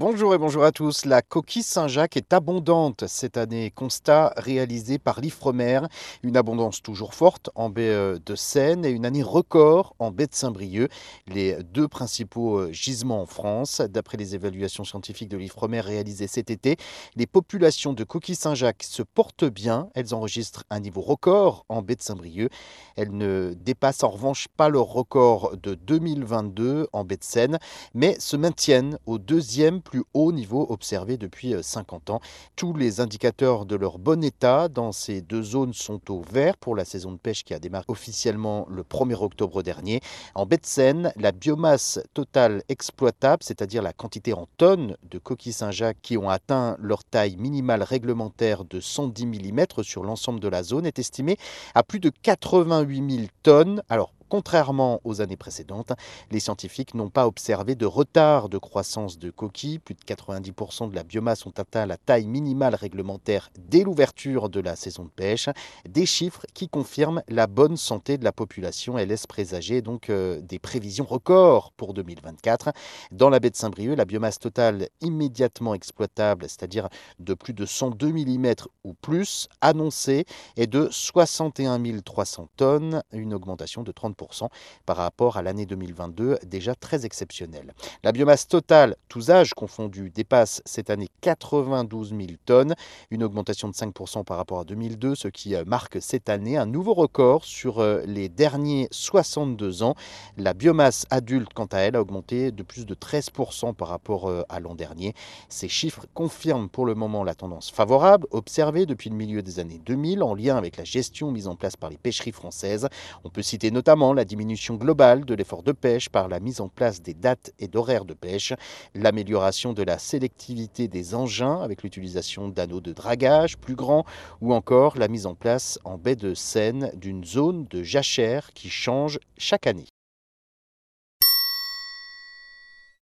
Bonjour et bonjour à tous. La coquille Saint-Jacques est abondante cette année. Constat réalisé par l'Ifremer. Une abondance toujours forte en baie euh, de Seine et une année record en baie de Saint-Brieuc. Les deux principaux euh, gisements en France. D'après les évaluations scientifiques de l'Ifremer réalisées cet été, les populations de coquilles Saint-Jacques se portent bien. Elles enregistrent un niveau record en baie de Saint-Brieuc. Elles ne dépassent en revanche pas leur record de 2022 en baie de Seine, mais se maintiennent au deuxième plus haut niveau observé depuis 50 euh, ans. Tous les indicateurs de leur bon état dans ces deux zones sont au vert pour la saison de pêche qui a démarré officiellement le 1er octobre dernier. En baie de Seine, la biomasse totale exploitable, c'est-à-dire la quantité en tonnes de coquilles Saint-Jacques qui ont atteint leur taille minimale réglementaire de 110 mm sur l'ensemble de la zone, est estimée à plus de 88 000 tonnes. Alors, Contrairement aux années précédentes, les scientifiques n'ont pas observé de retard de croissance de coquilles. Plus de 90% de la biomasse ont atteint la taille minimale réglementaire dès l'ouverture de la saison de pêche. Des chiffres qui confirment la bonne santé de la population et laissent présager donc euh, des prévisions records pour 2024. Dans la baie de Saint-Brieuc, la biomasse totale immédiatement exploitable, c'est-à-dire de plus de 102 mm ou plus, annoncée est de 61 300 tonnes, une augmentation de 30 par rapport à l'année 2022, déjà très exceptionnelle. La biomasse totale, tous âges confondus, dépasse cette année 92 000 tonnes, une augmentation de 5 par rapport à 2002, ce qui euh, marque cette année un nouveau record sur euh, les derniers 62 ans. La biomasse adulte, quant à elle, a augmenté de plus de 13 par rapport euh, à l'an dernier. Ces chiffres confirment pour le moment la tendance favorable observée depuis le milieu des années 2000 en lien avec la gestion mise en place par les pêcheries françaises. On peut citer la diminution globale de l'effort de pêche par la mise en place des dates et d'horaires de pêche, l'amélioration de la sélectivité des engins avec l'utilisation d'anneaux de dragage plus grands ou encore la mise en place en baie de Seine d'une zone de jachère qui change chaque année.